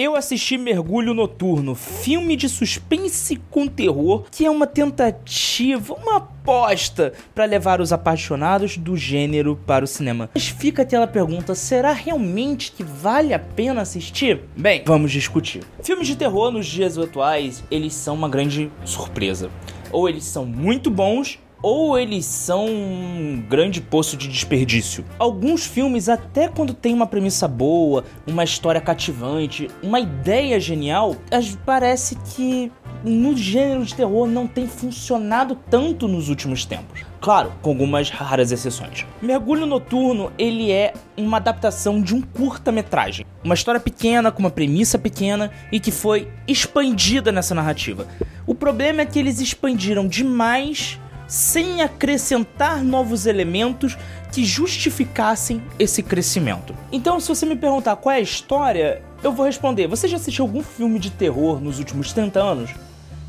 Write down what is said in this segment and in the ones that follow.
eu assisti Mergulho Noturno, filme de suspense com terror, que é uma tentativa, uma aposta para levar os apaixonados do gênero para o cinema. Mas fica aquela pergunta: será realmente que vale a pena assistir? Bem, vamos discutir. Filmes de terror nos dias atuais, eles são uma grande surpresa. Ou eles são muito bons, ou eles são um grande poço de desperdício. Alguns filmes, até quando tem uma premissa boa, uma história cativante, uma ideia genial, parece que no gênero de terror não tem funcionado tanto nos últimos tempos. Claro, com algumas raras exceções. Mergulho Noturno, ele é uma adaptação de um curta-metragem. Uma história pequena, com uma premissa pequena e que foi expandida nessa narrativa. O problema é que eles expandiram demais sem acrescentar novos elementos que justificassem esse crescimento. Então, se você me perguntar qual é a história, eu vou responder: você já assistiu algum filme de terror nos últimos 30 anos?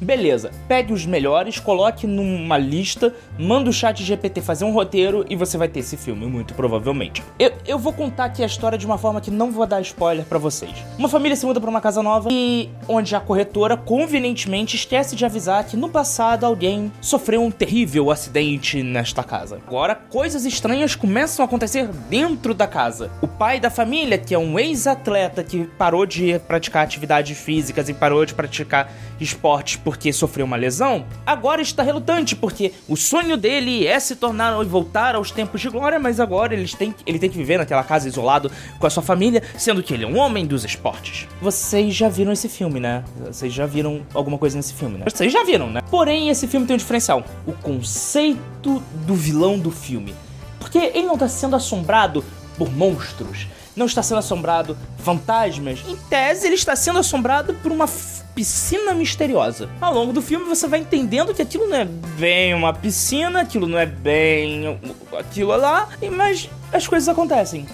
Beleza, pegue os melhores, coloque numa lista, manda o chat GPT fazer um roteiro e você vai ter esse filme, muito provavelmente. Eu, eu vou contar aqui a história de uma forma que não vou dar spoiler para vocês. Uma família se muda para uma casa nova e onde a corretora convenientemente esquece de avisar que no passado alguém sofreu um terrível acidente nesta casa. Agora, coisas estranhas começam a acontecer dentro da casa. O pai da família, que é um ex-atleta que parou de praticar atividades físicas e parou de praticar esportes por porque sofreu uma lesão, agora está relutante, porque o sonho dele é se tornar e voltar aos tempos de glória, mas agora ele tem, ele tem que viver naquela casa isolado com a sua família, sendo que ele é um homem dos esportes. Vocês já viram esse filme, né? Vocês já viram alguma coisa nesse filme, né? Vocês já viram, né? Porém, esse filme tem um diferencial: o conceito do vilão do filme. Porque ele não está sendo assombrado por monstros não está sendo assombrado fantasmas. Em tese, ele está sendo assombrado por uma piscina misteriosa. Ao longo do filme você vai entendendo que aquilo não é bem uma piscina, aquilo não é bem aquilo lá, mas as coisas acontecem.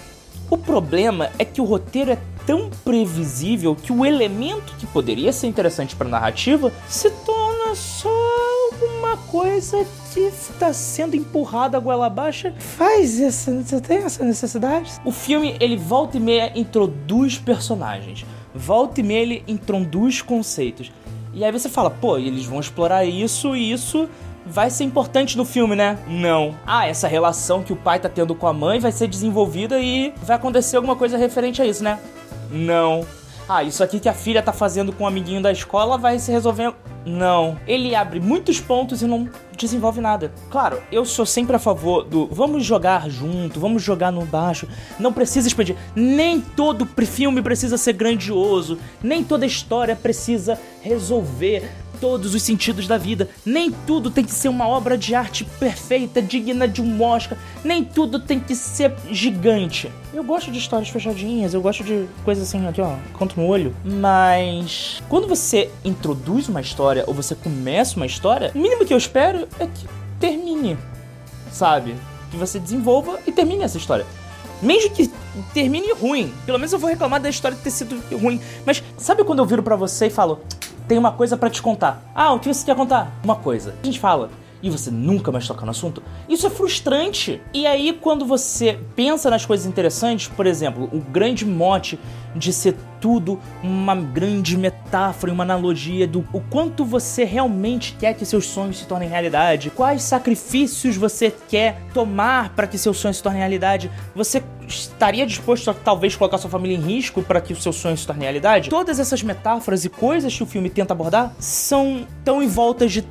O problema é que o roteiro é tão previsível que o elemento que poderia ser interessante para a narrativa se torna só coisa que está sendo empurrado a goela abaixo. Faz essa, você tem essa necessidade? O filme ele volta e meia introduz personagens volta e meia ele introduz conceitos. E aí você fala, pô, eles vão explorar isso e isso vai ser importante no filme, né? Não. Ah, essa relação que o pai tá tendo com a mãe vai ser desenvolvida e vai acontecer alguma coisa referente a isso, né? Não. Ah, isso aqui que a filha tá fazendo com o um amiguinho da escola vai se resolver. Não. Ele abre muitos pontos e não desenvolve nada. Claro, eu sou sempre a favor do vamos jogar junto, vamos jogar no baixo. Não precisa expandir. Nem todo filme precisa ser grandioso, nem toda história precisa resolver todos os sentidos da vida. Nem tudo tem que ser uma obra de arte perfeita, digna de um Oscar. Nem tudo tem que ser gigante. Eu gosto de histórias fechadinhas, eu gosto de coisas assim, aqui ó, contra no olho. Mas quando você introduz uma história ou você começa uma história, o mínimo que eu espero é que termine, sabe? Que você desenvolva e termine essa história. Mesmo que termine ruim, pelo menos eu vou reclamar da história ter sido ruim. Mas sabe quando eu viro para você e falo, tem uma coisa para te contar. Ah, o que você quer contar? Uma coisa. A gente fala e você nunca mais toca no assunto, isso é frustrante. E aí, quando você pensa nas coisas interessantes, por exemplo, o grande mote de ser tudo uma grande metáfora, uma analogia do o quanto você realmente quer que seus sonhos se tornem realidade, quais sacrifícios você quer tomar para que seus sonhos se tornem realidade, você estaria disposto a talvez colocar sua família em risco para que o seu sonho se torne realidade? Todas essas metáforas e coisas que o filme tenta abordar são tão em volta de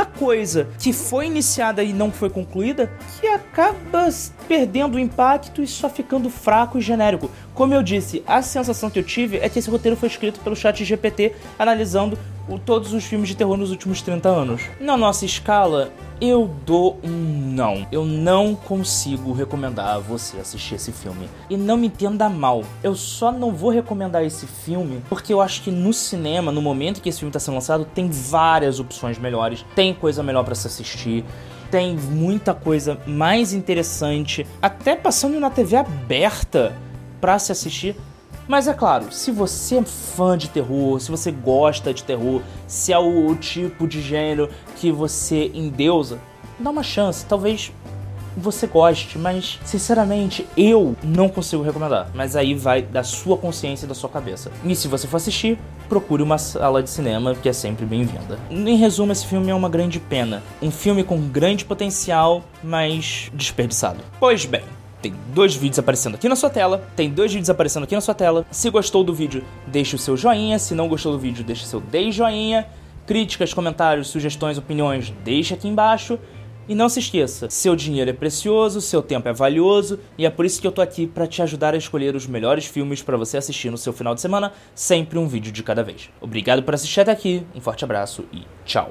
tanta coisa que foi iniciada e não foi concluída que acaba perdendo o impacto e só ficando fraco e genérico. Como eu disse, a sensação que eu tive é que esse roteiro foi escrito pelo chat GPT analisando todos os filmes de terror nos últimos 30 anos. Na nossa escala, eu dou um não. Eu não consigo recomendar a você assistir esse filme. E não me entenda mal. Eu só não vou recomendar esse filme porque eu acho que no cinema, no momento que esse filme está sendo lançado, tem várias opções melhores. Tem coisa melhor para se assistir tem muita coisa mais interessante, até passando na TV aberta para se assistir. Mas é claro, se você é fã de terror, se você gosta de terror, se é o tipo de gênero que você endeusa, dá uma chance. Talvez você goste, mas sinceramente eu não consigo recomendar. Mas aí vai da sua consciência e da sua cabeça. E se você for assistir, procure uma sala de cinema que é sempre bem-vinda. Em resumo, esse filme é uma grande pena. Um filme com grande potencial, mas desperdiçado. Pois bem, tem dois vídeos aparecendo aqui na sua tela. Tem dois vídeos aparecendo aqui na sua tela. Se gostou do vídeo, deixe o seu joinha. Se não gostou do vídeo, deixe seu dei joinha. Críticas, comentários, sugestões, opiniões, deixe aqui embaixo. E não se esqueça, seu dinheiro é precioso, seu tempo é valioso e é por isso que eu tô aqui para te ajudar a escolher os melhores filmes para você assistir no seu final de semana, sempre um vídeo de cada vez. Obrigado por assistir até aqui, um forte abraço e tchau.